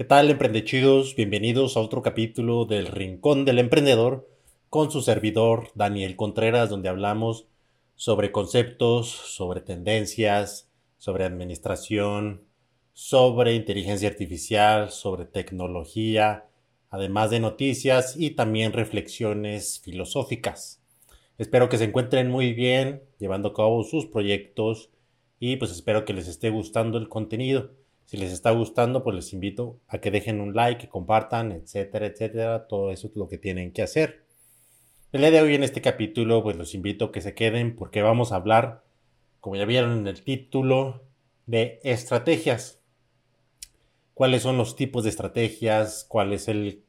¿Qué tal, emprendechidos? Bienvenidos a otro capítulo del Rincón del Emprendedor con su servidor Daniel Contreras, donde hablamos sobre conceptos, sobre tendencias, sobre administración, sobre inteligencia artificial, sobre tecnología, además de noticias y también reflexiones filosóficas. Espero que se encuentren muy bien llevando a cabo sus proyectos y pues espero que les esté gustando el contenido. Si les está gustando, pues les invito a que dejen un like, que compartan, etcétera, etcétera. Todo eso es lo que tienen que hacer. El día de hoy en este capítulo, pues los invito a que se queden porque vamos a hablar, como ya vieron en el título, de estrategias. ¿Cuáles son los tipos de estrategias? ¿Cuál es el,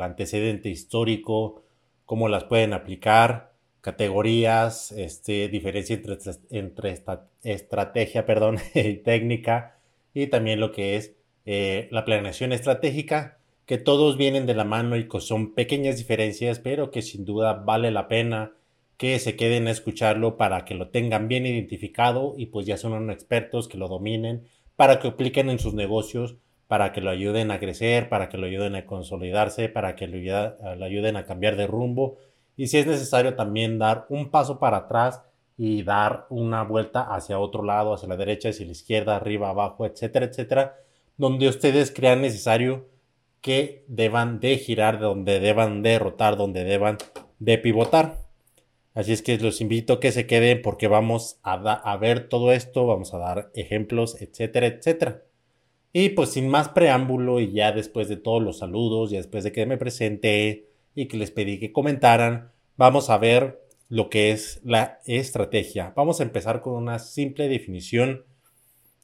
antecedente histórico? ¿Cómo las pueden aplicar? Categorías, este, diferencia entre, entre estrategia perdón, y técnica y también lo que es eh, la planeación estratégica que todos vienen de la mano y son pequeñas diferencias, pero que sin duda vale la pena que se queden a escucharlo para que lo tengan bien identificado y pues ya son expertos que lo dominen, para que apliquen en sus negocios, para que lo ayuden a crecer, para que lo ayuden a consolidarse, para que lo ayuden a cambiar de rumbo. Y si es necesario también dar un paso para atrás y dar una vuelta hacia otro lado, hacia la derecha, hacia la izquierda, arriba, abajo, etcétera, etcétera, donde ustedes crean necesario que deban de girar, donde deban de rotar, donde deban de pivotar. Así es que los invito a que se queden porque vamos a, a ver todo esto, vamos a dar ejemplos, etcétera, etcétera. Y pues sin más preámbulo y ya después de todos los saludos, ya después de que me presenté y que les pedí que comentaran, vamos a ver lo que es la estrategia. Vamos a empezar con una simple definición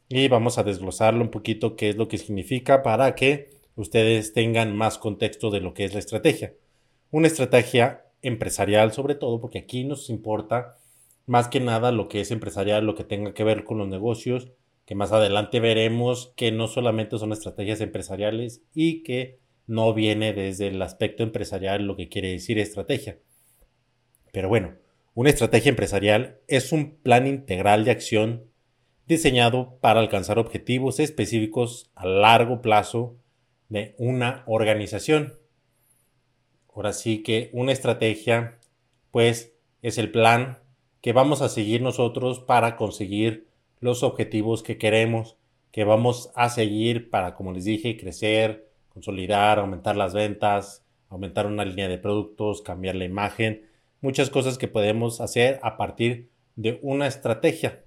y vamos a desglosarlo un poquito qué es lo que significa para que ustedes tengan más contexto de lo que es la estrategia. Una estrategia empresarial sobre todo, porque aquí nos importa más que nada lo que es empresarial, lo que tenga que ver con los negocios, que más adelante veremos que no solamente son estrategias empresariales y que no viene desde el aspecto empresarial lo que quiere decir estrategia. Pero bueno, una estrategia empresarial es un plan integral de acción diseñado para alcanzar objetivos específicos a largo plazo de una organización. Ahora sí que una estrategia, pues, es el plan que vamos a seguir nosotros para conseguir los objetivos que queremos, que vamos a seguir para, como les dije, crecer, consolidar, aumentar las ventas, aumentar una línea de productos, cambiar la imagen, muchas cosas que podemos hacer a partir de una estrategia.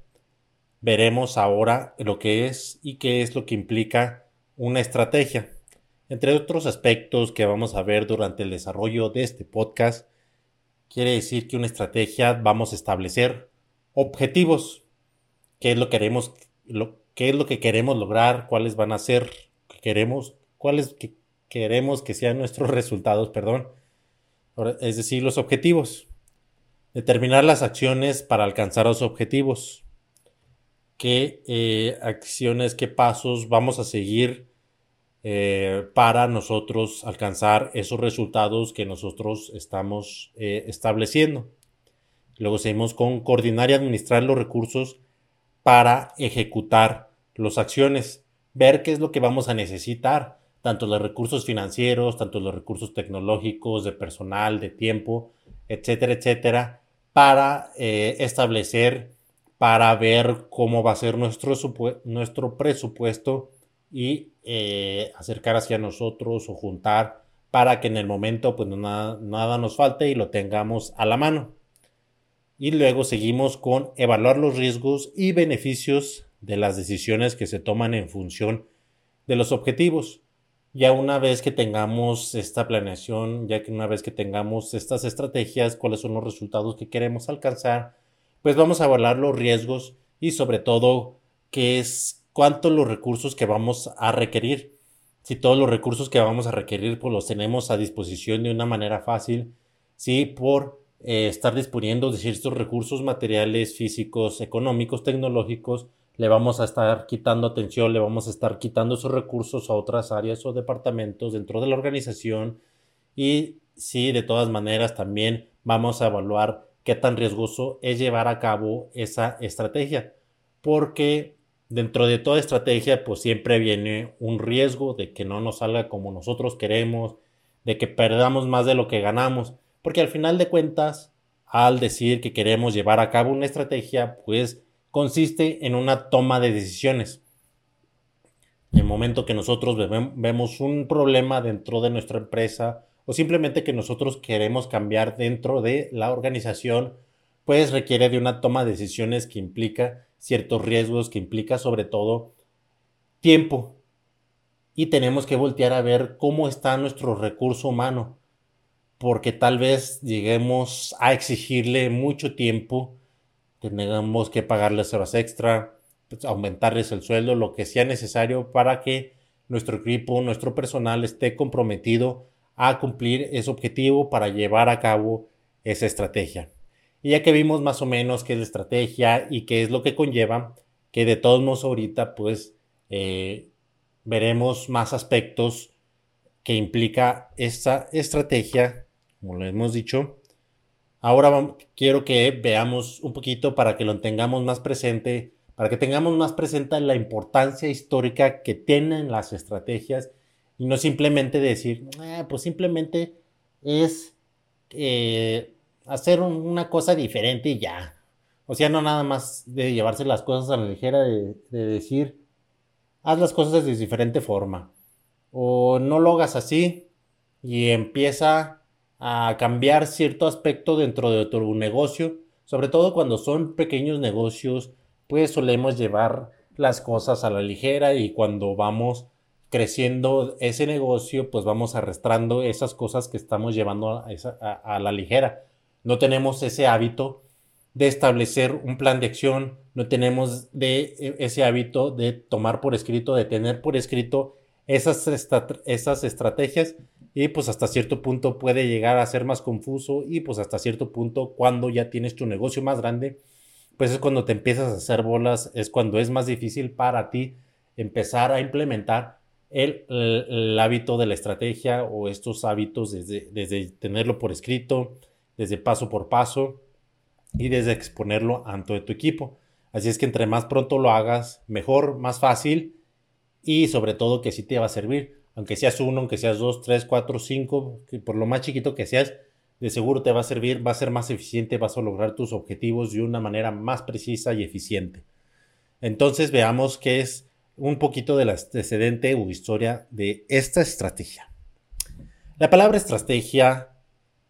Veremos ahora lo que es y qué es lo que implica una estrategia. Entre otros aspectos que vamos a ver durante el desarrollo de este podcast, quiere decir que una estrategia vamos a establecer objetivos, qué es lo que queremos, qué es lo que queremos lograr, cuáles van a ser que queremos, cuáles que queremos que sean nuestros resultados, perdón, es decir, los objetivos. Determinar las acciones para alcanzar los objetivos. ¿Qué eh, acciones, qué pasos vamos a seguir eh, para nosotros alcanzar esos resultados que nosotros estamos eh, estableciendo. Luego seguimos con coordinar y administrar los recursos para ejecutar las acciones, ver qué es lo que vamos a necesitar, tanto los recursos financieros, tanto los recursos tecnológicos, de personal, de tiempo, etcétera, etcétera, para eh, establecer, para ver cómo va a ser nuestro, nuestro presupuesto y eh, acercar hacia nosotros o juntar para que en el momento pues nada, nada nos falte y lo tengamos a la mano. Y luego seguimos con evaluar los riesgos y beneficios de las decisiones que se toman en función de los objetivos. Ya una vez que tengamos esta planeación, ya que una vez que tengamos estas estrategias, cuáles son los resultados que queremos alcanzar, pues vamos a evaluar los riesgos y sobre todo qué es cuántos los recursos que vamos a requerir. Si todos los recursos que vamos a requerir pues los tenemos a disposición de una manera fácil, si por eh, estar disponiendo de ciertos recursos materiales, físicos, económicos, tecnológicos, le vamos a estar quitando atención, le vamos a estar quitando esos recursos a otras áreas o departamentos dentro de la organización. Y si de todas maneras también vamos a evaluar qué tan riesgoso es llevar a cabo esa estrategia, porque dentro de toda estrategia pues siempre viene un riesgo de que no nos salga como nosotros queremos, de que perdamos más de lo que ganamos, porque al final de cuentas, al decir que queremos llevar a cabo una estrategia, pues consiste en una toma de decisiones. En el momento que nosotros vemos un problema dentro de nuestra empresa o simplemente que nosotros queremos cambiar dentro de la organización, pues requiere de una toma de decisiones que implica ciertos riesgos, que implica sobre todo tiempo. Y tenemos que voltear a ver cómo está nuestro recurso humano, porque tal vez lleguemos a exigirle mucho tiempo, tenemos que pagarles horas extra, pues, aumentarles el sueldo, lo que sea necesario para que nuestro equipo, nuestro personal esté comprometido a cumplir ese objetivo para llevar a cabo esa estrategia. Y ya que vimos más o menos qué es la estrategia y qué es lo que conlleva, que de todos modos ahorita pues eh, veremos más aspectos que implica esta estrategia, como lo hemos dicho. Ahora quiero que veamos un poquito para que lo tengamos más presente, para que tengamos más presente la importancia histórica que tienen las estrategias y no simplemente decir, ah, pues simplemente es eh, hacer una cosa diferente y ya. O sea, no nada más de llevarse las cosas a la ligera, de, de decir, haz las cosas de diferente forma. O no lo hagas así y empieza a cambiar cierto aspecto dentro de tu negocio. Sobre todo cuando son pequeños negocios, pues solemos llevar las cosas a la ligera y cuando vamos creciendo ese negocio, pues vamos arrastrando esas cosas que estamos llevando a, la ligera. No tenemos ese hábito de establecer un plan de acción, no tenemos de e, ese hábito de tomar por escrito, de tener por escrito esas, esas estrategias y pues hasta cierto punto puede llegar a ser más confuso y pues hasta cierto punto cuando ya tienes tu negocio más grande, pues es cuando te empiezas a hacer bolas, es cuando es más difícil para ti empezar a implementar el, hábito de la estrategia o estos hábitos desde, desde tenerlo por escrito, desde paso por paso y desde exponerlo ante tu equipo. Así es que entre más pronto lo hagas, mejor, más fácil y sobre todo que sí te va a servir. Aunque seas uno, aunque seas dos, tres, cuatro, cinco, que por lo más chiquito que seas, de seguro te va a servir, va a ser más eficiente, vas a lograr tus objetivos de una manera más precisa y eficiente. Entonces veamos qué es un poquito del antecedente o historia de esta estrategia. La palabra estrategia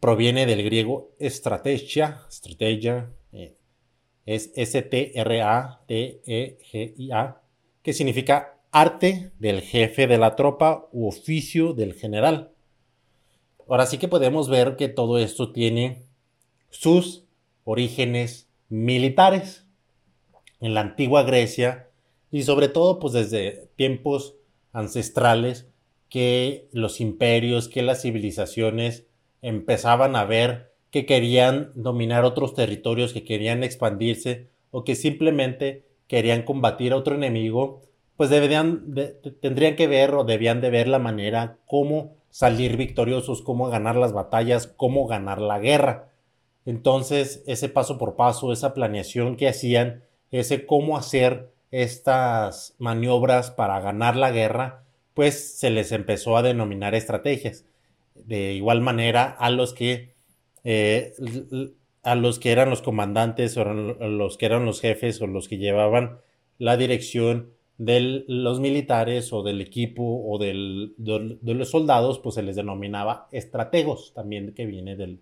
proviene del griego estrategia, estrategia, eh, es S-T-R-A-T-E-G-I-A, que significa arte del jefe de la tropa u oficio del general. Ahora sí que podemos ver que todo esto tiene sus orígenes militares. En la antigua Grecia, y sobre todo pues desde tiempos ancestrales que los imperios, que las civilizaciones empezaban a ver que querían dominar otros territorios, que querían expandirse o que simplemente querían combatir a otro enemigo, pues deberían, tendrían que ver o debían de ver la manera cómo salir victoriosos, cómo ganar las batallas, cómo ganar la guerra. Entonces, ese paso por paso, esa planeación que hacían, ese cómo hacer estas maniobras para ganar la guerra, pues se les empezó a denominar estrategias. De igual manera a los que eh, a los que eran los comandantes o los que eran los jefes o los que llevaban la dirección de los militares o del equipo o del, de los soldados, pues se les denominaba estrategos, también que viene del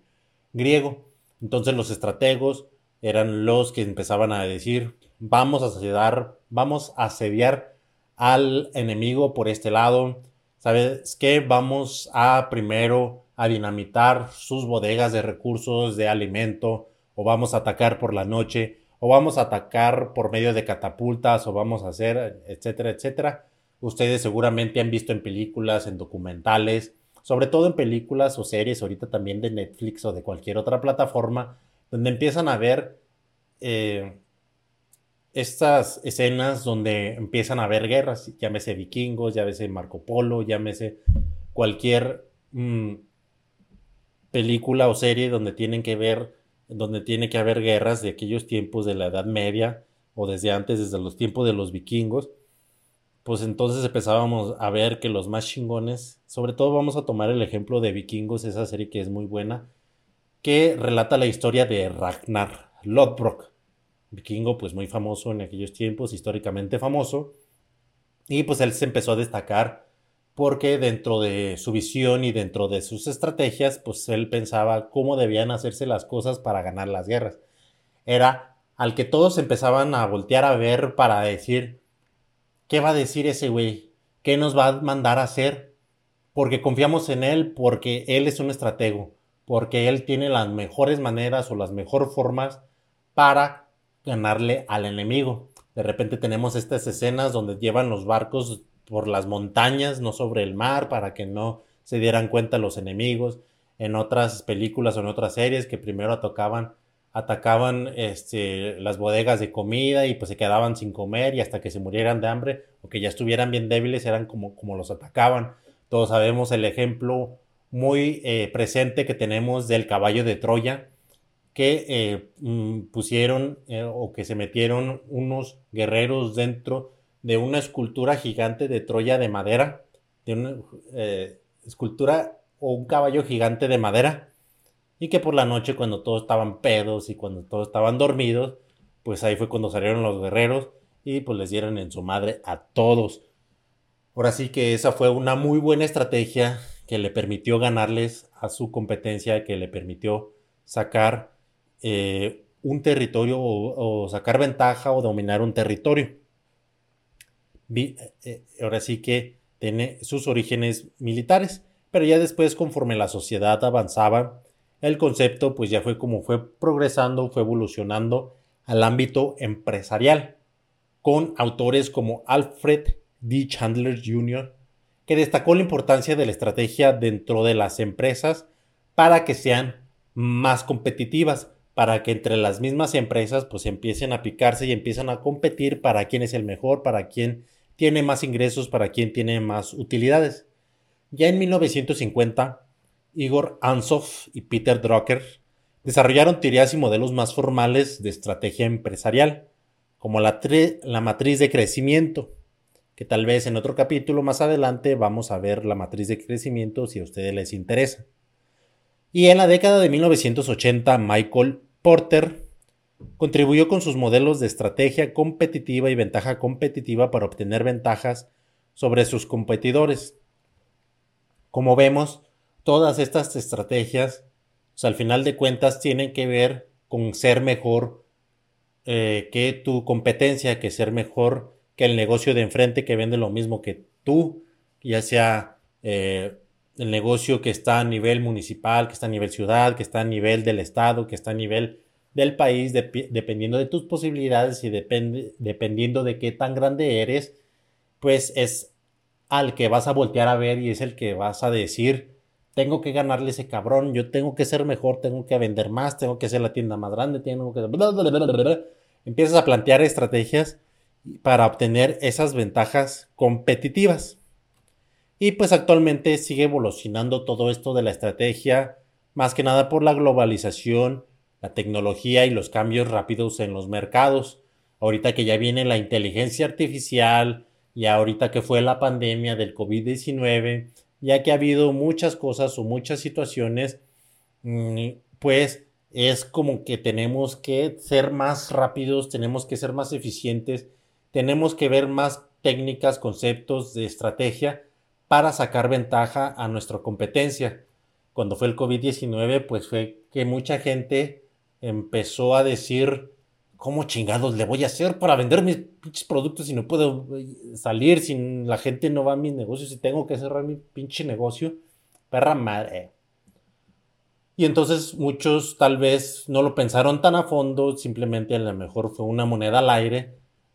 griego. Entonces los estrategos eran los que empezaban a decir, vamos a asediar, vamos a asediar al enemigo por este lado. ¿Sabes qué? Vamos a primero a dinamitar sus bodegas de recursos de alimento o vamos a atacar por la noche o vamos a atacar por medio de catapultas, o vamos a hacer, etcétera, etcétera. Ustedes seguramente han visto en películas, en documentales, sobre todo en películas o series, ahorita también de Netflix o de cualquier otra plataforma, donde empiezan a ver eh, estas escenas donde empiezan a haber guerras, llámese vikingos, llámese Marco Polo, llámese cualquier mm, película o serie donde tienen que ver, donde tiene que haber guerras de aquellos tiempos de la Edad Media o desde antes, desde los tiempos de los vikingos, pues entonces empezábamos a ver que los más chingones, sobre todo vamos a tomar el ejemplo de Vikingos, esa serie que es muy buena, que relata la historia de Ragnar Lodbrok, vikingo pues muy famoso en aquellos tiempos, históricamente famoso, y pues él se empezó a destacar porque dentro de su visión y dentro de sus estrategias, pues él pensaba cómo debían hacerse las cosas para ganar las guerras. Era al que todos empezaban a voltear a ver para decir, ¿qué va a decir ese güey? ¿Qué nos va a mandar a hacer? Porque confiamos en él, porque él es un estratego, porque él tiene las mejores maneras o las mejores formas para ganarle al enemigo. De repente tenemos estas escenas donde llevan los barcos por las montañas, no sobre el mar, para que no se dieran cuenta los enemigos. En otras películas o en otras series que primero atacaban, atacaban este, las bodegas de comida y pues se quedaban sin comer y hasta que se murieran de hambre o que ya estuvieran bien débiles eran como, como los atacaban. Todos sabemos el ejemplo muy eh, presente que tenemos del caballo de Troya, que eh, mm, pusieron eh, o que se metieron unos guerreros dentro de una escultura gigante de Troya de madera, de una eh, escultura o un caballo gigante de madera, y que por la noche cuando todos estaban pedos y cuando todos estaban dormidos, pues ahí fue cuando salieron los guerreros y pues les dieron en su madre a todos. Ahora sí que esa fue una muy buena estrategia que le permitió ganarles a su competencia, que le permitió sacar eh, un territorio o, sacar ventaja o dominar un territorio. Eh, eh, ahora sí que tiene sus orígenes militares, pero ya después conforme la sociedad avanzaba, el concepto pues ya fue como fue progresando, fue evolucionando al ámbito empresarial, con autores como Alfred D. Chandler Jr., que destacó la importancia de la estrategia dentro de las empresas para que sean más competitivas, para que entre las mismas empresas pues empiecen a picarse y empiezan a competir para quién es el mejor, para quién tiene más ingresos, para quién tiene más utilidades. Ya en 1950, Igor Ansoff y Peter Drucker desarrollaron teorías y modelos más formales de estrategia empresarial, como la, la matriz de crecimiento, que tal vez en otro capítulo más adelante vamos a ver la matriz de crecimiento si a ustedes les interesa. Y en la década de 1980, Michael Porter contribuyó con sus modelos de estrategia competitiva y ventaja competitiva para obtener ventajas sobre sus competidores. Como vemos, todas estas estrategias, al final de cuentas, tienen que ver con ser mejor eh, que tu competencia, que ser mejor que el negocio de enfrente que vende lo mismo que tú, ya sea eh, el negocio que está a nivel municipal, que está a nivel ciudad, que está a nivel del estado, que está a nivel del país, dependiendo de tus posibilidades y dependiendo de qué tan grande eres, pues es al que vas a voltear a ver y es el que vas a decir, tengo que ganarle ese cabrón, yo tengo que ser mejor, tengo que vender más, tengo que ser la tienda más grande, tengo que... Empiezas a plantear estrategias para obtener esas ventajas competitivas. Y pues actualmente sigue evolucionando todo esto de la estrategia, más que nada por la globalización, la tecnología y los cambios rápidos en los mercados. Ahorita que ya viene la inteligencia artificial y ahorita que fue la pandemia del COVID-19, ya que ha habido muchas cosas o muchas situaciones, mm, pues es como que tenemos que ser más rápidos, tenemos que ser más eficientes, tenemos que ver más técnicas, conceptos de estrategia para sacar ventaja a nuestra competencia. Cuando fue el COVID-19, pues fue que mucha gente empezó a decir, ¿cómo chingados le voy a hacer para vender mis pinches productos si no puedo eh, salir, si la gente no va a mis negocios, si tengo que cerrar mi pinche negocio? Perra madre. Y entonces muchos tal vez no lo pensaron tan a fondo, simplemente a lo mejor fue una moneda al aire,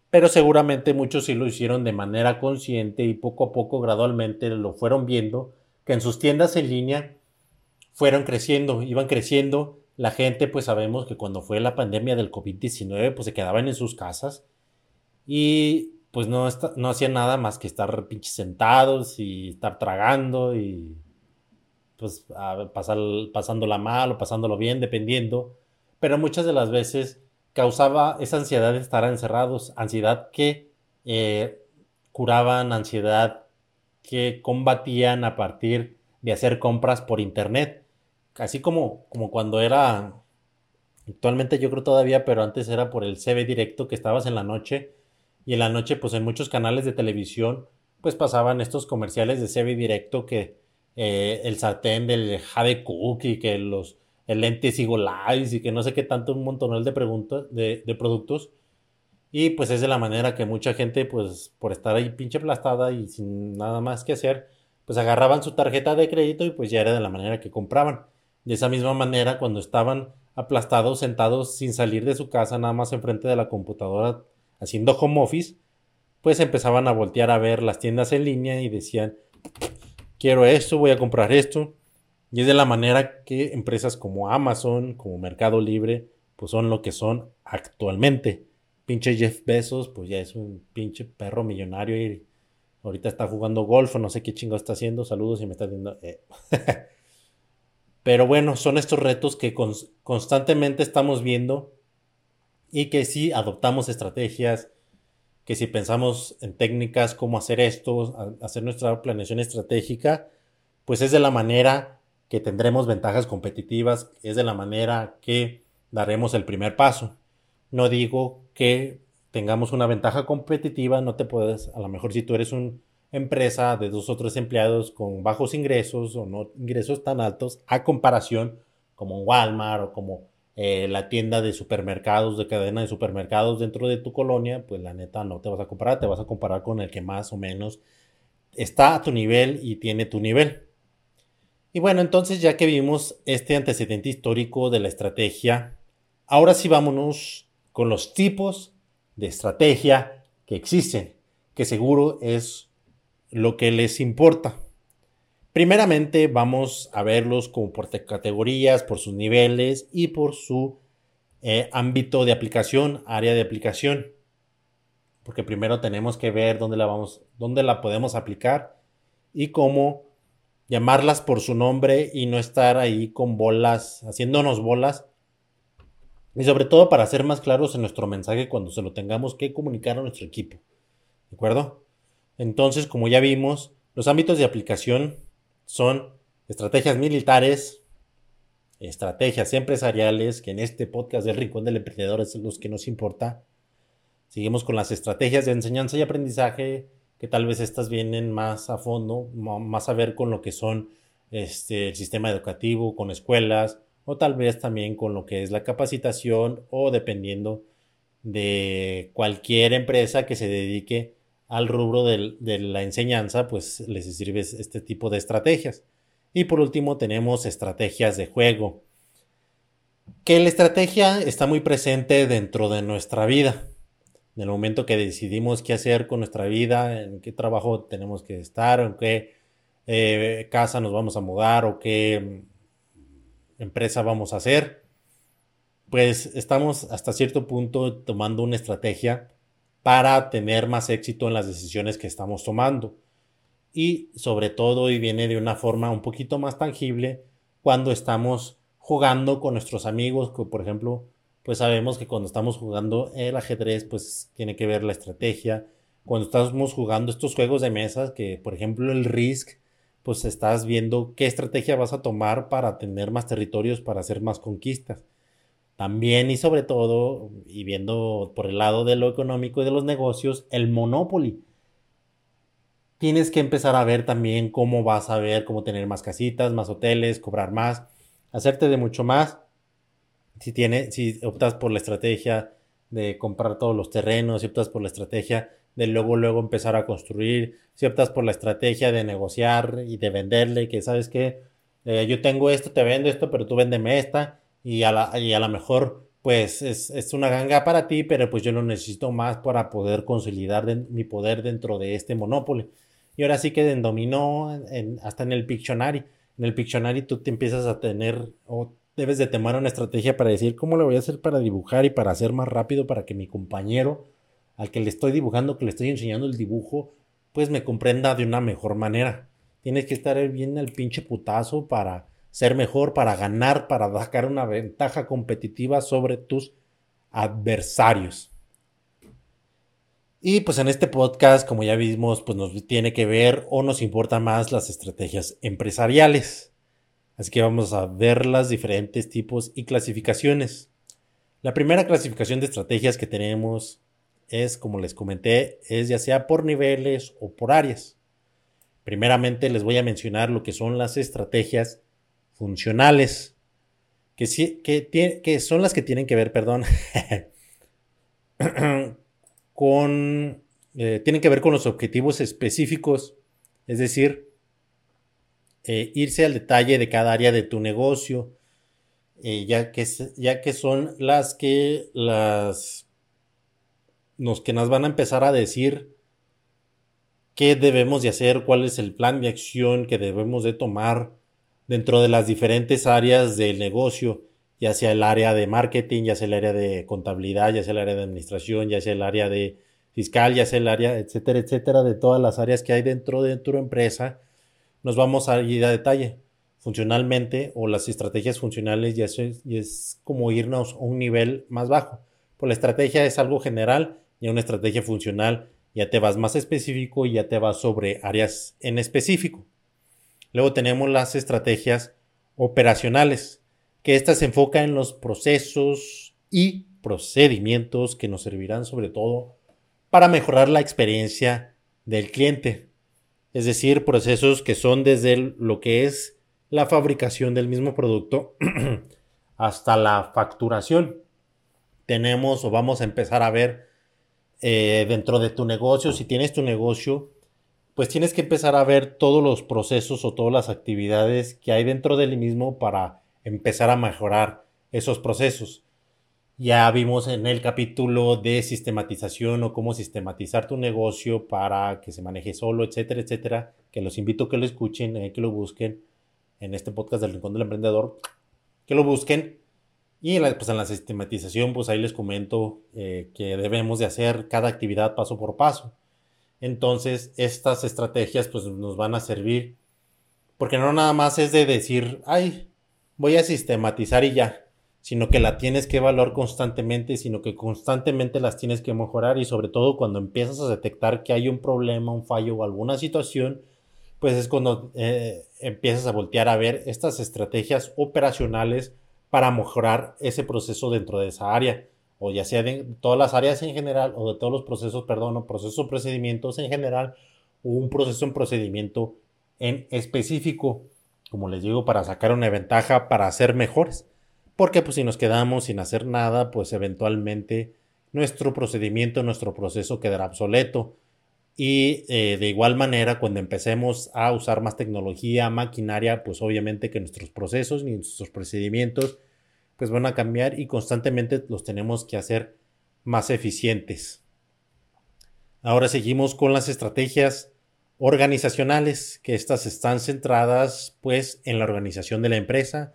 pero seguramente muchos sí lo hicieron de manera consciente y poco a poco, gradualmente lo fueron viendo, que en sus tiendas en línea fueron creciendo, iban creciendo. La gente, pues sabemos que cuando fue la pandemia del COVID-19, pues se quedaban en sus casas y pues no, no hacían nada más que estar pinches sentados y estar tragando y pues pasar, pasándola mal o pasándolo bien, dependiendo. Pero muchas de las veces causaba esa ansiedad de estar encerrados, ansiedad que eh, curaban, ansiedad que combatían a partir de hacer compras por internet. Así como, como cuando era, actualmente yo creo todavía, pero antes era por el CB directo que estabas en la noche y en la noche pues en muchos canales de televisión pues pasaban estos comerciales de CB directo que eh, el sartén del Jade Cook y que los el lente Lives y que no sé qué tanto, un montón de, preguntas, de, de, productos. Y pues es de la manera que mucha gente, pues por estar ahí pinche aplastada y sin nada más que hacer, pues agarraban su tarjeta de crédito y pues ya era de la manera que compraban. De esa misma manera, cuando estaban aplastados, sentados sin salir de su casa, nada más enfrente de la computadora, haciendo home office, pues empezaban a voltear a ver las tiendas en línea y decían, quiero esto, voy a comprar esto. Y es de la manera que empresas como Amazon, como Mercado Libre, pues son lo que son actualmente. Pinche Jeff Bezos, pues ya es un pinche perro millonario y ahorita está jugando golf o no sé qué chingo está haciendo. Saludos y me está viendo. Eh. Pero bueno, son estos retos que constantemente estamos viendo y que si adoptamos estrategias, que si pensamos en técnicas, cómo hacer esto, hacer nuestra planeación estratégica, pues es de la manera que tendremos ventajas competitivas, es de la manera que daremos el primer paso. No digo que tengamos una ventaja competitiva, no te puedes, a lo mejor si tú eres una empresa de dos o tres empleados con bajos ingresos o no ingresos tan altos, a comparación como Walmart o como eh, la tienda de supermercados, de cadena de supermercados dentro de tu colonia, pues la neta no te vas a comparar, te vas a comparar con el que más o menos está a tu nivel y tiene tu nivel. Y bueno, entonces ya que vimos este antecedente histórico de la estrategia, ahora sí vámonos con los tipos de estrategia que existen, que seguro es lo que les importa. Primeramente vamos a verlos como por categorías, por sus niveles y por su eh, ámbito de aplicación, área de aplicación. Porque primero tenemos que ver dónde la vamos, dónde la podemos aplicar y cómo llamarlas por su nombre y no estar ahí con bolas, haciéndonos bolas. Y sobre todo para ser más claros en nuestro mensaje cuando se lo tengamos que comunicar a nuestro equipo. ¿De acuerdo? Entonces, como ya vimos, los ámbitos de aplicación son estrategias militares, estrategias empresariales, que en este podcast del Rincón del Emprendedor es los que nos importa. Seguimos con las estrategias de enseñanza y aprendizaje, que tal vez estas vienen más a fondo, más a ver con lo que son este, el sistema educativo, con escuelas, o tal vez también con lo que es la capacitación o dependiendo de cualquier empresa que se dedique al rubro de la enseñanza, pues les sirve este tipo de estrategias. Y por último tenemos estrategias de juego. Que la estrategia está muy presente dentro de nuestra vida en el momento que decidimos qué hacer con nuestra vida, en qué trabajo tenemos que estar, en qué eh, casa nos vamos a mudar o qué empresa vamos a hacer, pues estamos hasta cierto punto tomando una estrategia para tener más éxito en las decisiones que estamos tomando. Y sobre todo, y viene de una forma un poquito más tangible, cuando estamos jugando con nuestros amigos, por ejemplo, pues sabemos que cuando estamos jugando el ajedrez, pues tiene que ver la estrategia. Cuando estamos jugando estos juegos de mesa, que por ejemplo el Risk, pues estás viendo qué estrategia vas a tomar para tener más territorios, para hacer más conquistas. También y sobre todo, y viendo por el lado de lo económico y de los negocios, el Monopoly. Tienes que empezar a ver también cómo vas a ver, cómo tener más casitas, más hoteles, cobrar más, hacerte de mucho más. Si, tiene, si optas por la estrategia de comprar todos los terrenos, si optas por la estrategia de luego, luego empezar a construir, si optas por la estrategia de negociar y de venderle, que sabes que eh, yo tengo esto, te vendo esto, pero tú véndeme esta, y a la, y a lo mejor, pues es, es, una ganga para ti, pero pues yo lo necesito más para poder consolidar mi poder dentro de este monopolio. Y ahora sí que en dominó, hasta en el Pictionary. En el Pictionary tú te empiezas a tener, o debes de tomar una estrategia para decir cómo le voy a hacer para dibujar y para hacer más rápido para que mi compañero al que le estoy dibujando, que le estoy enseñando el dibujo, pues me comprenda de una mejor manera. Tienes que estar bien al pinche putazo para ser mejor, para ganar, para sacar una ventaja competitiva sobre tus adversarios. Y pues en este podcast, como ya vimos, pues nos tiene que ver o nos importa más las estrategias empresariales. Así que vamos a ver las diferentes tipos y clasificaciones. La primera clasificación de estrategias que tenemos es, como les comenté, es ya sea por niveles o por áreas. Primeramente les voy a mencionar lo que son las estrategias funcionales, que, que son las que tienen que ver, perdón, con, eh, tienen que ver con los objetivos específicos, es decir, eh, irse al detalle de cada área de tu negocio, eh, ya, que, ya que son las que las que nos van a empezar a decir qué debemos de hacer, cuál es el plan de acción que debemos de tomar dentro de las diferentes áreas del negocio ya sea el área de marketing, ya sea el área de contabilidad, ya sea el área de administración, ya sea el área de fiscal, ya sea el área, etcétera, etcétera, de todas las áreas que hay dentro de tu empresa, nos vamos a ir a detalle. Funcionalmente o las estrategias funcionales ya es, es como irnos a un nivel más bajo. Pues la estrategia es algo general y una estrategia funcional ya te vas más específico y ya te vas sobre áreas en específico. Luego tenemos las estrategias operacionales que ésta se enfoca en los procesos y procedimientos que nos servirán sobre todo para mejorar la experiencia del cliente. Es decir, procesos que son desde lo que es la fabricación del mismo producto hasta la facturación. Tenemos o vamos a empezar a ver eh, dentro de tu negocio, si tienes tu negocio, pues tienes que empezar a ver todos los procesos o todas las actividades que hay dentro del mismo para empezar a mejorar esos procesos. Ya vimos en el capítulo de sistematización o cómo sistematizar tu negocio para que se maneje solo, etcétera, etcétera, que los invito a que lo escuchen, eh, que lo busquen en este podcast del Rincón del Emprendedor, que lo busquen. Y pues en la sistematización, pues ahí les comento eh, que debemos de hacer cada actividad paso por paso. Entonces, estas estrategias pues nos van a servir, porque no nada más es de decir, ay, voy a sistematizar y ya, sino que la tienes que evaluar constantemente, sino que constantemente las tienes que mejorar. Y sobre todo cuando empiezas a detectar que hay un problema, un fallo o alguna situación, pues es cuando eh, empiezas a voltear a ver estas estrategias operacionales para mejorar ese proceso dentro de esa área, o ya sea de todas las áreas en general, o de todos los procesos, perdón, o procesos o procedimientos en general, o un proceso en procedimiento en específico como les digo, para sacar una ventaja, para ser mejores. Porque pues si nos quedamos sin hacer nada, pues eventualmente nuestro procedimiento, nuestro proceso quedará obsoleto. Y eh, de igual manera, cuando empecemos a usar más tecnología, maquinaria, pues obviamente que nuestros procesos y nuestros procedimientos pues van a cambiar y constantemente los tenemos que hacer más eficientes. Ahora seguimos con las estrategias organizacionales, que estas están centradas pues en la organización de la empresa,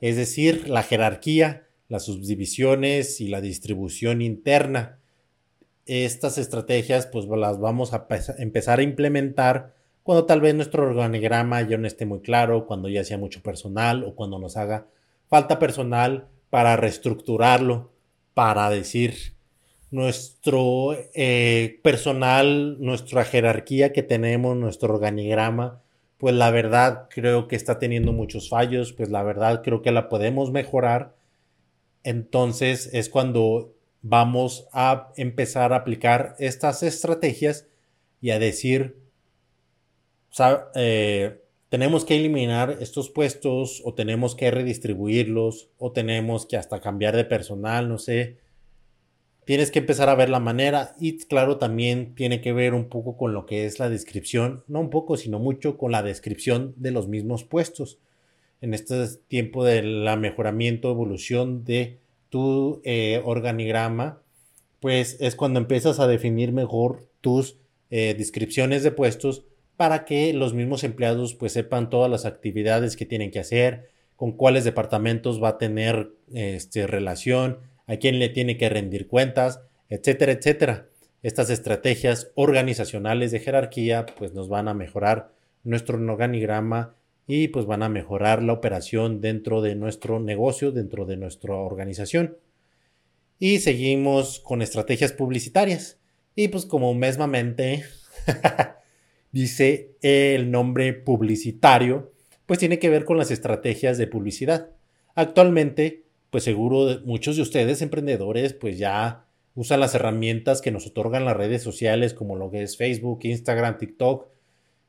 es decir, la jerarquía, las subdivisiones y la distribución interna. Estas estrategias pues las vamos a empezar a implementar cuando tal vez nuestro organigrama ya no esté muy claro, cuando ya sea mucho personal o cuando nos haga falta personal para reestructurarlo, para decir, nuestro eh, personal, nuestra jerarquía que tenemos, nuestro organigrama, pues la verdad creo que está teniendo muchos fallos, pues la verdad creo que la podemos mejorar. Entonces es cuando vamos a empezar a aplicar estas estrategias y a decir, eh, tenemos que eliminar estos puestos o tenemos que redistribuirlos o tenemos que hasta cambiar de personal, no sé tienes que empezar a ver la manera y claro también tiene que ver un poco con lo que es la descripción, no un poco, sino mucho con la descripción de los mismos puestos. en este tiempo de la mejoramiento, evolución de tu eh, organigrama, pues es cuando empiezas a definir mejor tus eh, descripciones de puestos para que los mismos empleados pues sepan todas las actividades que tienen que hacer, con cuáles departamentos va a tener este, relación, a quién le tiene que rendir cuentas, etcétera, etcétera. Estas estrategias organizacionales de jerarquía pues nos van a mejorar nuestro organigrama y pues van a mejorar la operación dentro de nuestro negocio, dentro de nuestra organización. Y seguimos con estrategias publicitarias. Y pues como mesmamente dice el nombre publicitario, pues tiene que ver con las estrategias de publicidad. Actualmente, pues seguro muchos de ustedes emprendedores pues ya usan las herramientas que nos otorgan las redes sociales como lo que es Facebook, Instagram, TikTok,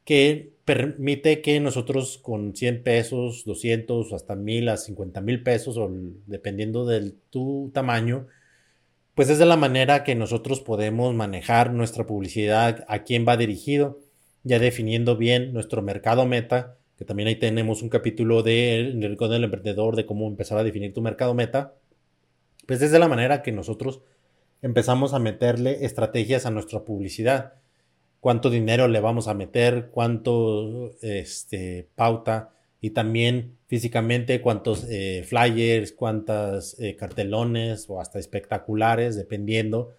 que permite que nosotros con 100 pesos, 200 hasta 1000 a 50 mil pesos, o dependiendo de tu tamaño, pues es de la manera que nosotros podemos manejar nuestra publicidad, a quién va dirigido, ya definiendo bien nuestro mercado meta, que también ahí tenemos un capítulo de del emprendedor de cómo empezar a definir tu mercado meta, pues es de la manera que nosotros empezamos a meterle estrategias a nuestra publicidad. Cuánto dinero le vamos a meter, cuánto este, pauta y también físicamente cuántos eh, flyers, cuántas eh, cartelones o hasta espectaculares, dependiendo.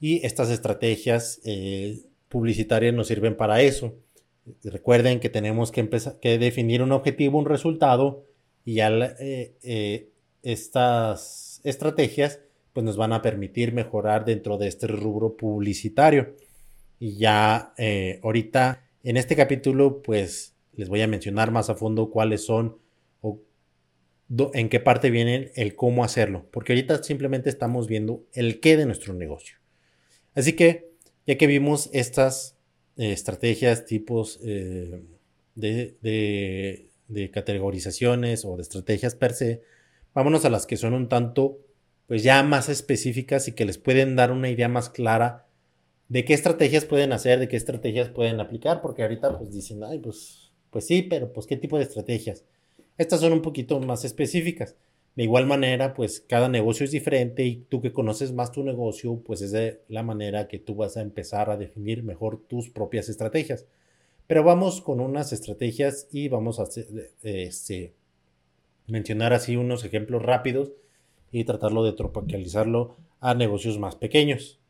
Y estas estrategias eh, publicitarias nos sirven para eso. Recuerden que tenemos que, empezar, que definir un objetivo, un resultado y ya estas estrategias pues nos van a permitir mejorar dentro de este rubro publicitario. Y ya eh, ahorita en este capítulo pues les voy a mencionar más a fondo cuáles son o en qué parte vienen el cómo hacerlo, porque ahorita simplemente estamos viendo el qué de nuestro negocio. Así que ya que vimos estas eh, estrategias, tipos eh, de, categorizaciones o de estrategias per se, vámonos a las que son un tanto pues ya más específicas y que les pueden dar una idea más clara de qué estrategias pueden hacer, de qué estrategias pueden aplicar, porque ahorita pues dicen, ay, pues, pues sí, pero pues qué tipo de estrategias. Estas son un poquito más específicas. De igual manera, pues cada negocio es diferente y tú que conoces más tu negocio, pues es de la manera que tú vas a empezar a definir mejor tus propias estrategias. Pero vamos con unas estrategias y vamos a este, mencionar así unos ejemplos rápidos y tratarlo de tropicalizarlo a negocios más pequeños.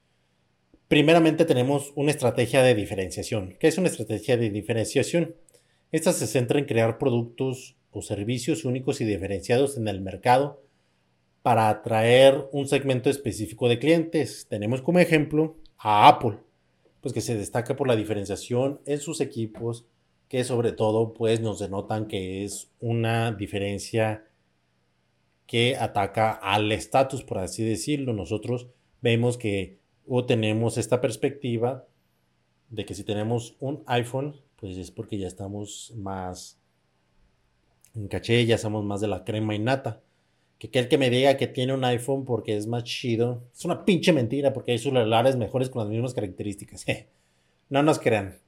Primeramente tenemos una estrategia de diferenciación. ¿Qué es una estrategia de diferenciación? Esta se centra en crear productos o servicios únicos y diferenciados en el mercado para atraer un segmento específico de clientes. Tenemos como ejemplo a Apple, pues que se destaca por la diferenciación en sus equipos, que sobre todo pues nos denotan que es una diferencia que ataca al estatus, por así decirlo. Nosotros vemos que o tenemos esta perspectiva de que si tenemos un iPhone, pues es porque ya estamos más en caché, ya somos más de la crema y nata. Que aquel que me diga que tiene un iPhone porque es más chido, es una pinche mentira porque hay celulares mejores con las mismas características. no nos crean.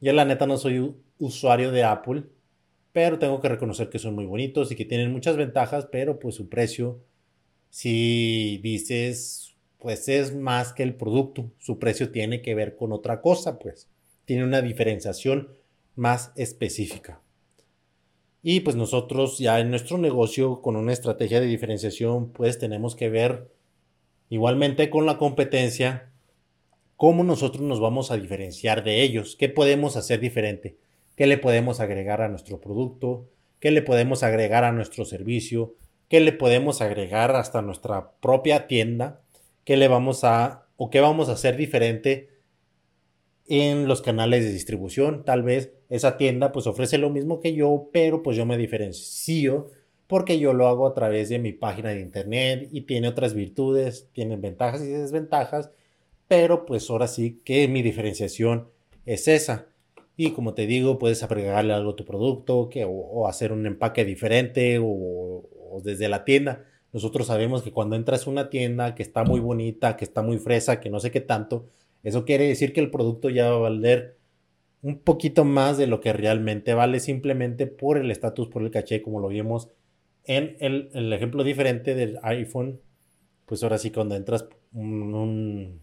Yo la neta no soy usuario de Apple pero tengo que reconocer que son muy bonitos y que tienen muchas ventajas, pero pues su precio, si dices, pues es más que el producto, su precio tiene que ver con otra cosa, pues tiene una diferenciación más específica. Y pues nosotros ya en nuestro negocio con una estrategia de diferenciación, pues tenemos que ver igualmente con la competencia cómo nosotros nos vamos a diferenciar de ellos, qué podemos hacer diferente qué le podemos agregar a nuestro producto, qué le podemos agregar a nuestro servicio, qué le podemos agregar hasta nuestra propia tienda, qué le vamos a o qué vamos a hacer diferente en los canales de distribución. Tal vez esa tienda pues ofrece lo mismo que yo, pero pues yo me diferencio porque yo lo hago a través de mi página de internet y tiene otras virtudes, tiene ventajas y desventajas, pero pues ahora sí que mi diferenciación es esa. Y como te digo, puedes agregarle algo a tu producto que, o, hacer un empaque diferente o, desde la tienda. Nosotros sabemos que cuando entras a una tienda que está muy bonita, que está muy fresa, que no sé qué tanto, eso quiere decir que el producto ya va a valer un poquito más de lo que realmente vale simplemente por el estatus, por el caché, como lo vimos en el, ejemplo diferente del iPhone. Pues ahora sí, cuando entras un,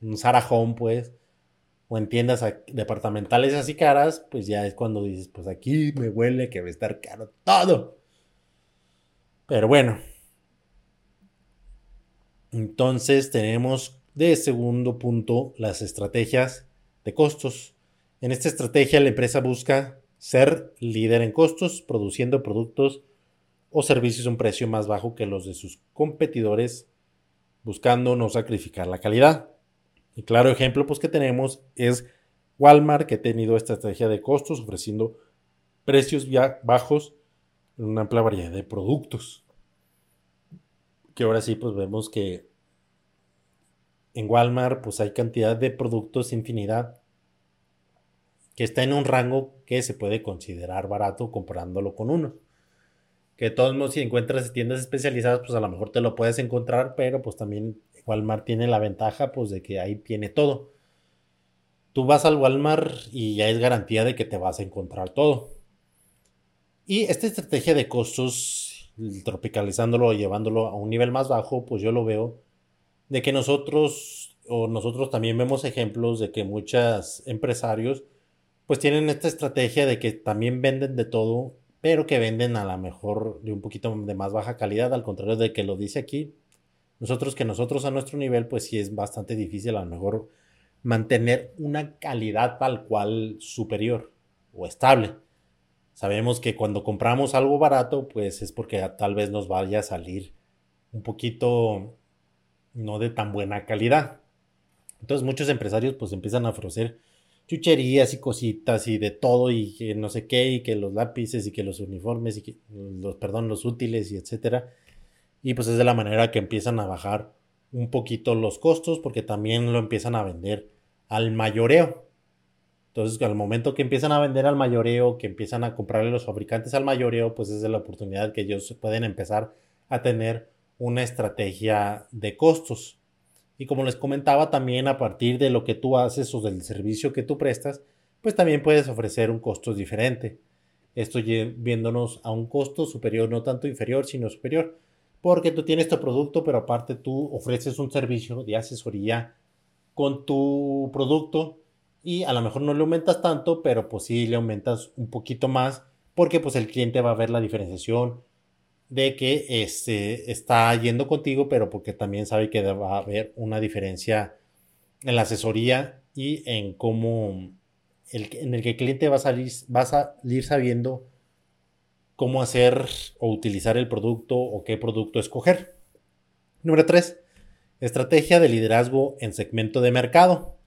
un, Zara Home, pues, o en tiendas departamentales así caras, pues ya es cuando dices, pues aquí me huele que va a estar caro todo. Pero bueno. Entonces tenemos de segundo punto las estrategias de costos. En esta estrategia la empresa busca ser líder en costos, produciendo productos o servicios a un precio más bajo que los de sus competidores, buscando no sacrificar la calidad. Y claro ejemplo pues que tenemos es Walmart que ha tenido esta estrategia de costos ofreciendo precios bajos en una amplia variedad de productos. Que ahora sí pues vemos que en Walmart pues hay cantidad de productos infinidad que está en un rango que se puede considerar barato comparándolo con uno. Que de todos modos si encuentras tiendas especializadas pues a lo mejor te lo puedes encontrar, pero pues también Walmart tiene la ventaja pues de que ahí tiene todo. Tú vas al Walmart y ya es garantía de que te vas a encontrar todo. Y esta estrategia de costos, tropicalizándolo llevándolo a un nivel más bajo, pues yo lo veo de que nosotros o nosotros también vemos ejemplos de que muchos empresarios pues tienen esta estrategia de que también venden de todo, pero que venden a lo mejor de un poquito de más baja calidad, al contrario de que lo dice aquí. Nosotros que nosotros a nuestro nivel pues sí es bastante difícil a lo mejor mantener una calidad tal cual superior o estable. Sabemos que cuando compramos algo barato pues es porque tal vez nos vaya a salir un poquito no de tan buena calidad. Entonces muchos empresarios pues empiezan a ofrecer chucherías y cositas y de todo y que no sé qué y que los lápices y que los uniformes y que los perdón los útiles y etcétera y pues es de la manera que empiezan a bajar un poquito los costos porque también lo empiezan a vender al mayoreo entonces al momento que empiezan a vender al mayoreo que empiezan a comprarle los fabricantes al mayoreo pues es de la oportunidad que ellos pueden empezar a tener una estrategia de costos. Y como les comentaba, también a partir de lo que tú haces o del servicio que tú prestas, pues también puedes ofrecer un costo diferente. Esto viéndonos a un costo superior, no tanto inferior, sino superior. Porque tú tienes tu producto, pero aparte tú ofreces un servicio de asesoría con tu producto y a lo mejor no le aumentas tanto, pero pues sí le aumentas un poquito más porque pues el cliente va a ver la diferenciación, de que este, está yendo contigo, pero porque también sabe que va a haber una diferencia en la asesoría y en cómo, el, en el que cliente va a, salir, va a sabiendo cómo hacer o utilizar el producto o qué producto escoger. Número 3. Estrategia de liderazgo en segmento de mercado.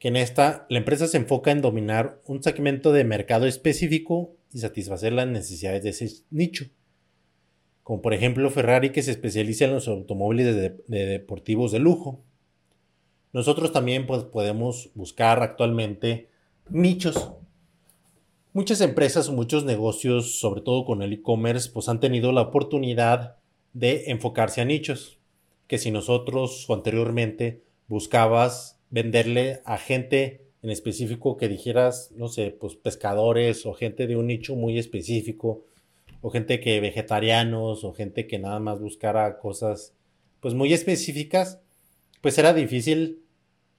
Que en esta la empresa se enfoca en dominar un segmento de mercado específico y satisfacer las necesidades de ese nicho como por ejemplo Ferrari que se especializa en los automóviles de, deportivos de lujo. Nosotros también pues, podemos buscar actualmente nichos. Muchas empresas muchos negocios, sobre todo con el e-commerce, pues han tenido la oportunidad de enfocarse a nichos. Que si nosotros o anteriormente buscabas venderle a gente en específico que dijeras, no sé, pues pescadores o gente de un nicho muy específico, o gente que vegetarianos o gente que nada más buscara cosas pues muy específicas, pues era difícil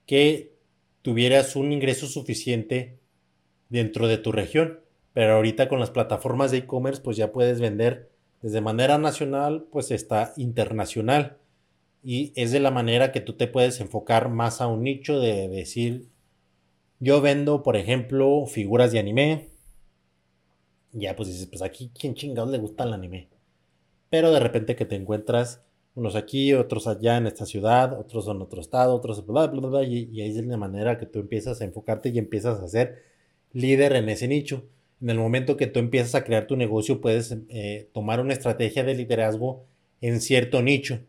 que tuvieras un ingreso suficiente dentro de tu región. Pero ahorita con las plataformas de e-commerce pues ya puedes vender desde manera nacional pues está internacional. Y es de la manera que tú te puedes enfocar más a un nicho de decir, yo vendo por ejemplo figuras de anime, ya pues dices, pues aquí, ¿quién chingados le gusta el anime? Pero de repente que te encuentras unos aquí, otros allá en esta ciudad, otros en otro estado, otros bla, bla, bla, y, y ahí es la manera que tú empiezas a enfocarte y empiezas a ser líder en ese nicho. En el momento que tú empiezas a crear tu negocio, puedes eh, tomar una estrategia de liderazgo en cierto nicho.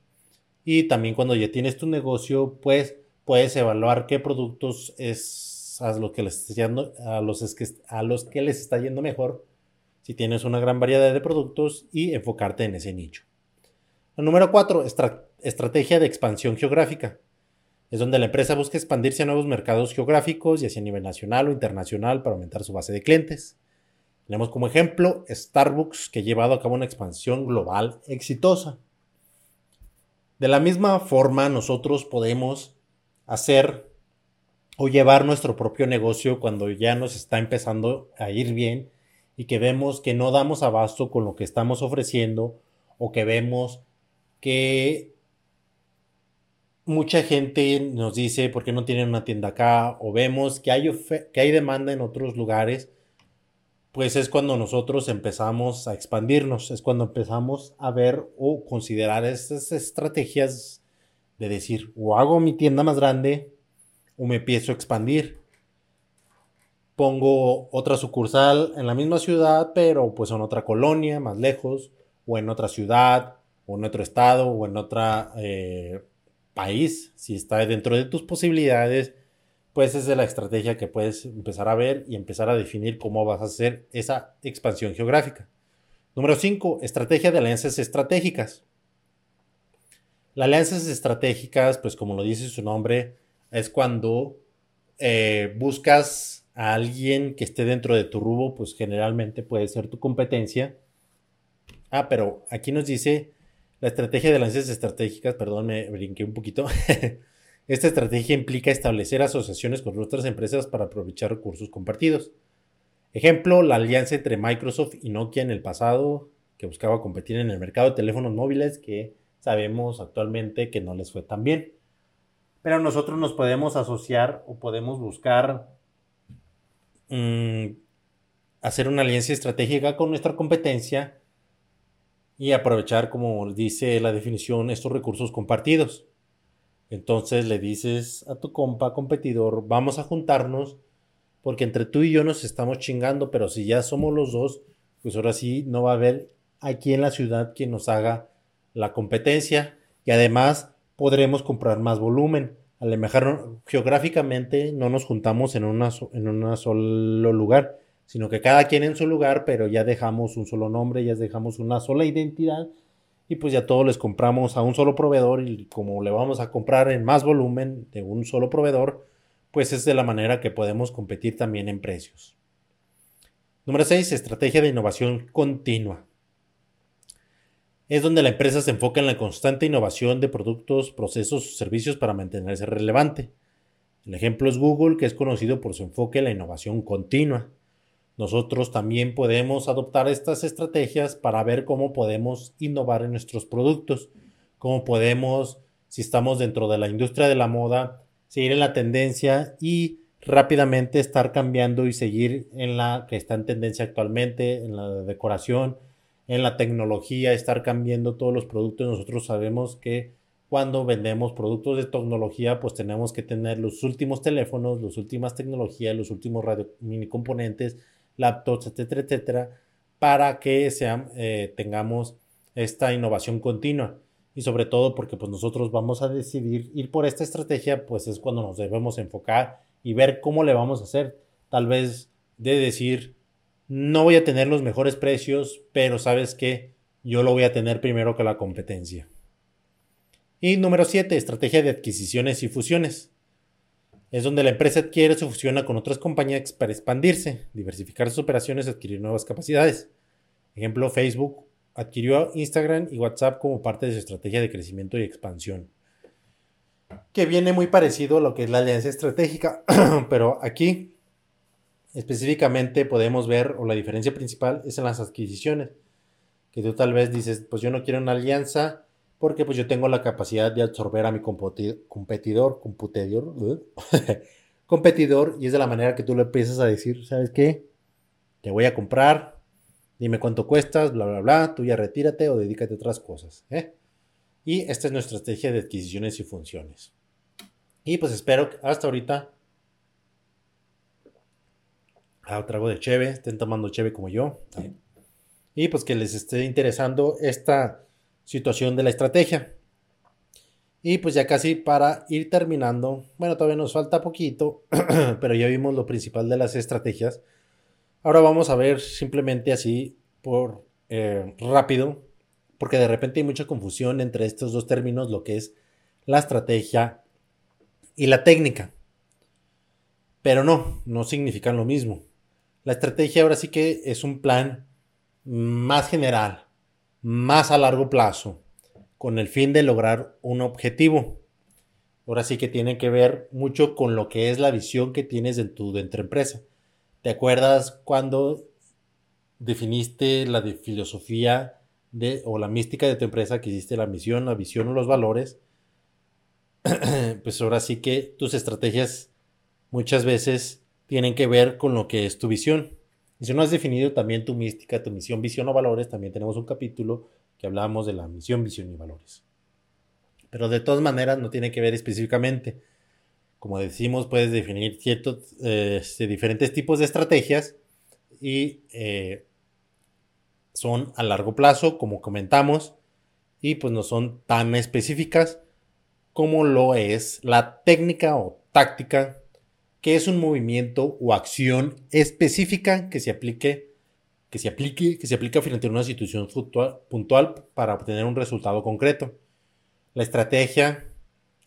Y también cuando ya tienes tu negocio, pues puedes evaluar qué productos es a los que les está yendo, a los, a los que les está yendo mejor si tienes una gran variedad de productos y enfocarte en ese nicho. número 4, estrategia de expansión geográfica. Es donde la empresa busca expandirse a nuevos mercados geográficos, ya sea a nivel nacional o internacional, para aumentar su base de clientes. Tenemos como ejemplo Starbucks, que ha llevado a cabo una expansión global exitosa. De la misma forma, nosotros podemos hacer o llevar nuestro propio negocio cuando ya nos está empezando a ir bien y que vemos que no damos abasto con lo que estamos ofreciendo o que vemos que mucha gente nos dice por qué no tienen una tienda acá o vemos que hay, que hay demanda en otros lugares, pues es cuando nosotros empezamos a expandirnos, es cuando empezamos a ver o considerar estas estrategias de decir o hago mi tienda más grande o me empiezo a expandir. Pongo otra sucursal en la misma ciudad, pero pues en otra colonia, más lejos, o en otra ciudad, o en otro estado, o en otro eh, país. Si está dentro de tus posibilidades, pues esa es la estrategia que puedes empezar a ver y empezar a definir cómo vas a hacer esa expansión geográfica. Número 5. Estrategia de alianzas estratégicas. Las alianzas estratégicas, pues como lo dice su nombre, es cuando eh, buscas a alguien que esté dentro de tu rubo, pues generalmente puede ser tu competencia. Ah, pero aquí nos dice la estrategia de alianzas estratégicas, perdón, me brinqué un poquito. Esta estrategia implica establecer asociaciones con otras empresas para aprovechar recursos compartidos. Ejemplo, la alianza entre Microsoft y Nokia en el pasado, que buscaba competir en el mercado de teléfonos móviles, que sabemos actualmente que no les fue tan bien. Pero nosotros nos podemos asociar o podemos buscar mm, hacer una alianza estratégica con nuestra competencia y aprovechar, como dice la definición, estos recursos compartidos. Entonces le dices a tu compa competidor, vamos a juntarnos porque entre tú y yo nos estamos chingando, pero si ya somos los dos, pues ahora sí no va a haber aquí en la ciudad quien nos haga la competencia y además podremos comprar más volumen. A lo mejor geográficamente no nos juntamos en, una, en un solo lugar, sino que cada quien en su lugar, pero ya dejamos un solo nombre, ya dejamos una sola identidad y pues ya todos les compramos a un solo proveedor y como le vamos a comprar en más volumen de un solo proveedor, pues es de la manera que podemos competir también en precios. Número 6. Estrategia de innovación continua es donde la empresa se enfoca en la constante innovación de productos, procesos o servicios para mantenerse relevante. El ejemplo es Google, que es conocido por su enfoque en la innovación continua. Nosotros también podemos adoptar estas estrategias para ver cómo podemos innovar en nuestros productos, cómo podemos, si estamos dentro de la industria de la moda, seguir en la tendencia y rápidamente estar cambiando y seguir en la que está en tendencia actualmente, en la decoración, en la tecnología, estar cambiando todos los productos. Nosotros sabemos que cuando vendemos productos de tecnología, pues tenemos que tener los últimos teléfonos, las últimas tecnologías, los últimos radio, mini componentes, laptops, etcétera, etcétera, para que sean, eh, tengamos esta innovación continua. Y sobre todo porque pues nosotros vamos a decidir ir por esta estrategia, pues es cuando nos debemos enfocar y ver cómo le vamos a hacer. Tal vez de decir, no voy a tener los mejores precios, pero sabes que yo lo voy a tener primero que la competencia. Y número 7, estrategia de adquisiciones y fusiones. Es donde la empresa adquiere o fusiona con otras compañías para expandirse, diversificar sus operaciones, adquirir nuevas capacidades. Ejemplo, Facebook adquirió Instagram y WhatsApp como parte de su estrategia de crecimiento y expansión. Que viene muy parecido a lo que es la alianza estratégica, pero aquí específicamente podemos ver, o la diferencia principal es en las adquisiciones, que tú tal vez dices, pues yo no quiero una alianza porque pues yo tengo la capacidad de absorber a mi competidor, competidor, competidor, y es de la manera que tú le empiezas a decir, ¿sabes qué? Te voy a comprar, dime cuánto cuestas, bla, bla, bla, tú ya retírate o dedícate a otras cosas. ¿eh? Y esta es nuestra estrategia de adquisiciones y funciones. Y pues espero que hasta ahorita a trago de cheve, estén tomando cheve como yo. Y pues que les esté interesando esta situación de la estrategia. Y pues ya casi para ir terminando, bueno, todavía nos falta poquito, pero ya vimos lo principal de las estrategias. Ahora vamos a ver simplemente así por eh, rápido, porque de repente hay mucha confusión entre estos dos términos, lo que es la estrategia y la técnica. Pero no, no significan lo mismo. La estrategia ahora sí que es un plan más general, más a largo plazo, con el fin de lograr un objetivo. Ahora sí que tiene que ver mucho con lo que es la visión que tienes en tu empresa. ¿Te acuerdas cuando definiste la de filosofía de, o la mística de tu empresa, que hiciste la misión, la visión o los valores? pues ahora sí que tus estrategias muchas veces tienen que ver con lo que es tu visión. Y si no has definido también tu mística, tu misión, visión o valores, también tenemos un capítulo que hablamos de la misión, visión y valores. Pero de todas maneras no tiene que ver específicamente. Como decimos, puedes definir ciertos eh, diferentes tipos de estrategias y eh, son a largo plazo, como comentamos, y pues no son tan específicas como lo es la técnica o táctica, que es un movimiento o acción específica que se aplique, que se aplique, que se aplica frente a una situación puntual para obtener un resultado concreto. La estrategia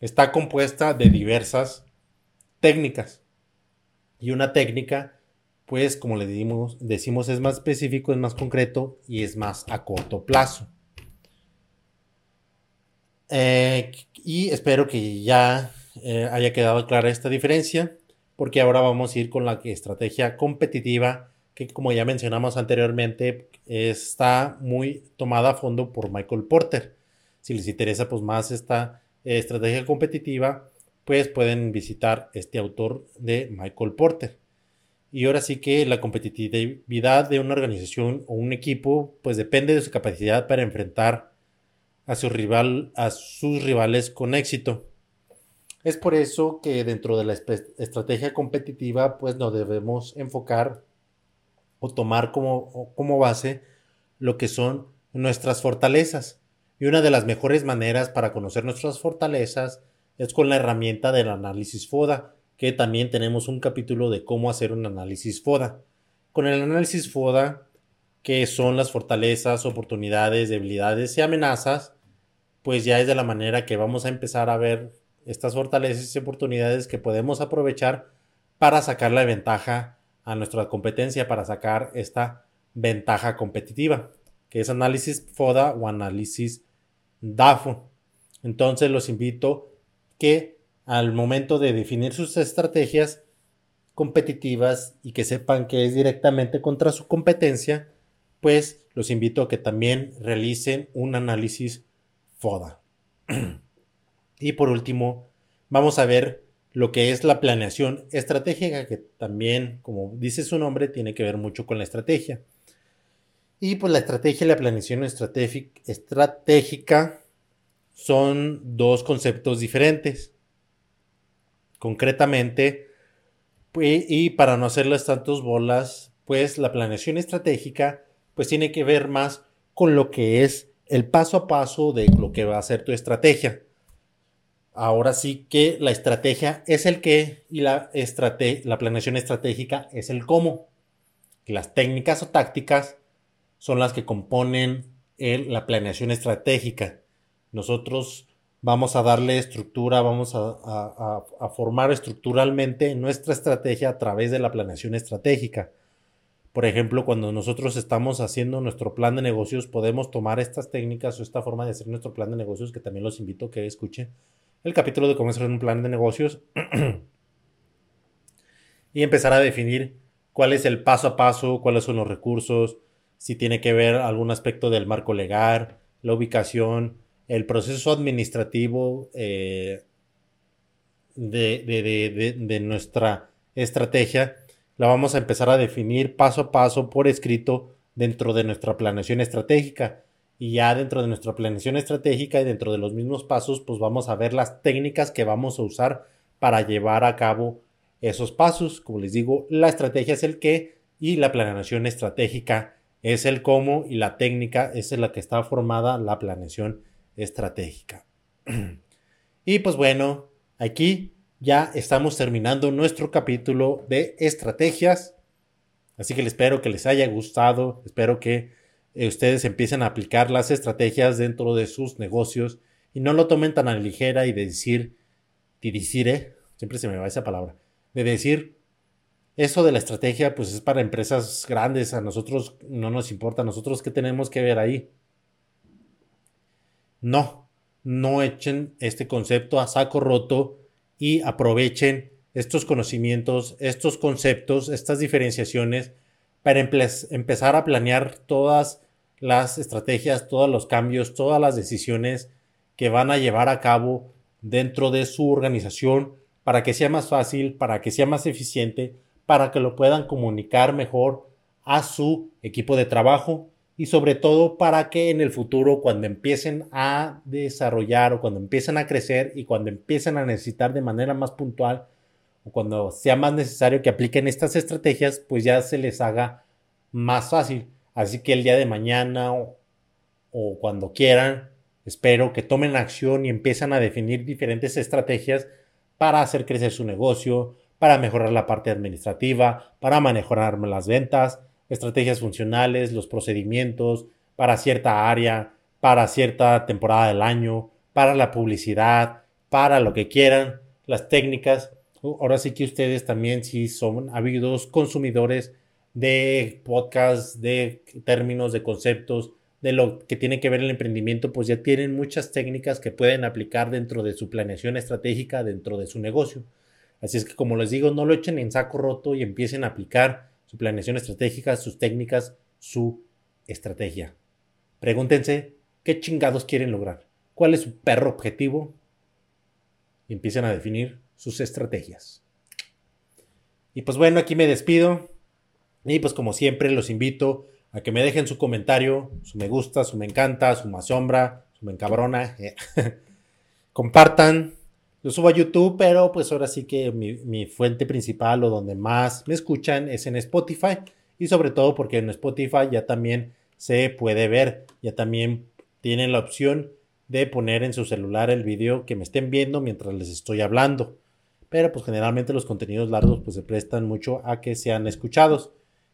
está compuesta de diversas técnicas. Y una técnica, pues como le decimos, decimos es más específico, es más concreto y es más a corto plazo. Eh, y espero que ya eh, haya quedado clara esta diferencia, porque ahora vamos a ir con la estrategia competitiva, que como ya mencionamos anteriormente, está muy tomada a fondo por Michael Porter. Si les interesa pues más esta estrategia competitiva, pues pueden visitar este autor de Michael Porter. Y ahora sí que la competitividad de una organización o un equipo pues depende de su capacidad para enfrentar a, su rival, a sus rivales con éxito. Es por eso que dentro de la estrategia competitiva, pues nos debemos enfocar o tomar como, como base lo que son nuestras fortalezas. Y una de las mejores maneras para conocer nuestras fortalezas es con la herramienta del análisis FODA, que también tenemos un capítulo de cómo hacer un análisis FODA. Con el análisis FODA, que son las fortalezas, oportunidades, debilidades y amenazas, pues ya es de la manera que vamos a empezar a ver estas fortalezas y oportunidades que podemos aprovechar para sacar la ventaja a nuestra competencia, para sacar esta ventaja competitiva, que es análisis FODA o análisis DAFO. Entonces los invito que al momento de definir sus estrategias competitivas y que sepan que es directamente contra su competencia, pues los invito a que también realicen un análisis FODA. y por último, vamos a ver lo que es la planeación estratégica, que también, como dice su nombre, tiene que ver mucho con la estrategia. Y pues la estrategia y la planeación estratégica son dos conceptos diferentes. Concretamente, y para no hacerles tantos bolas, pues la planeación estratégica pues tiene que ver más con lo que es el paso a paso de lo que va a ser tu estrategia. Ahora sí que la estrategia es el qué y la, la planeación estratégica es el cómo. Las técnicas o tácticas son las que componen la planeación estratégica. Nosotros vamos a darle estructura, vamos a formar estructuralmente nuestra estrategia a través de la planeación estratégica. Por ejemplo, cuando nosotros estamos haciendo nuestro plan de negocios, podemos tomar estas técnicas o esta forma de hacer nuestro plan de negocios, que también los invito a que escuchen el capítulo de hacer un plan de negocios y empezar a definir cuál es el paso a paso, cuáles son los recursos, si tiene que ver algún aspecto del marco legal, la ubicación, el proceso administrativo eh, de nuestra estrategia la vamos a empezar a definir paso a paso por escrito dentro de nuestra planeación estratégica. Y ya dentro de nuestra planeación estratégica y dentro de los mismos pasos, pues vamos a ver las técnicas que vamos a usar para llevar a cabo esos pasos. Como les digo, la estrategia es el qué y la planeación estratégica es el cómo y la técnica es en la que está formada la planeación estratégica. y pues bueno, aquí ya estamos terminando nuestro capítulo de estrategias. Así que les espero que les haya gustado. Espero que ustedes empiecen a aplicar las estrategias dentro de sus negocios y no lo tomen tan a la ligera y de decir, diricire, siempre se me va esa palabra, de decir, eso de la estrategia pues es para empresas grandes, a nosotros no nos importa, a nosotros qué tenemos que ver ahí. No, no echen este concepto a saco roto y aprovechen estos conocimientos, estos conceptos, estas diferenciaciones para empezar a planear todas las estrategias, todos los cambios, todas las decisiones que van a llevar a cabo dentro de su organización para que sea más fácil, para que sea más eficiente, para que lo puedan comunicar mejor a su equipo de trabajo y sobre todo para que en el futuro cuando empiecen a desarrollar o cuando empiecen a crecer y cuando empiecen a necesitar de manera más puntual o cuando sea más necesario que apliquen estas estrategias, pues ya se les haga más fácil. Así que el día de mañana o, cuando quieran, espero que tomen acción y empiezan a definir diferentes estrategias para hacer crecer su negocio, para mejorar la parte administrativa, para mejorar las ventas, estrategias funcionales, los procedimientos para cierta área, para cierta temporada del año, para la publicidad, para lo que quieran, las técnicas. Ahora sí que ustedes también si son habidos consumidores de podcasts, de términos, de conceptos, de lo que tiene que ver el emprendimiento, pues ya tienen muchas técnicas que pueden aplicar dentro de su planeación estratégica, dentro de su negocio. Así es que como les digo, no lo echen en saco roto y empiecen a aplicar su planeación estratégica, sus técnicas, su estrategia. Pregúntense qué chingados quieren lograr, cuál es su perro objetivo y empiecen a definir sus estrategias. Y pues bueno, aquí me despido. Y pues como siempre los invito a que me dejen su comentario, su me gusta, su me encanta, su me asombra, su me encabrona. Compartan. Lo subo a YouTube, pero pues ahora sí que mi, mi, fuente principal o donde más me escuchan es en Spotify. Y sobre todo porque en Spotify ya también se puede ver, ya también tienen la opción de poner en su celular el video que me estén viendo mientras les estoy hablando. Pero pues generalmente los contenidos largos pues se prestan mucho a que sean escuchados.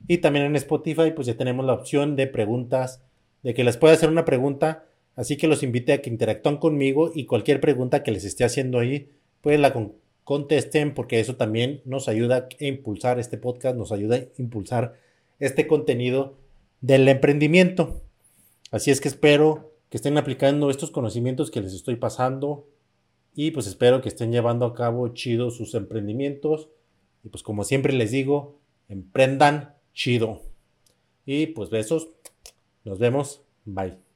Y también en Spotify pues ya tenemos la opción de preguntas, de que les pueda hacer una pregunta. Así que los invite a que interactúen conmigo y cualquier pregunta que les esté haciendo ahí, pues la contesten porque eso también nos ayuda a impulsar este podcast, nos ayuda a impulsar este contenido del emprendimiento. Así es que espero que estén aplicando estos conocimientos que les estoy pasando y pues espero que estén llevando a cabo chido sus emprendimientos. Y pues como siempre les digo, emprendan chido. Y pues besos. Nos vemos. Bye.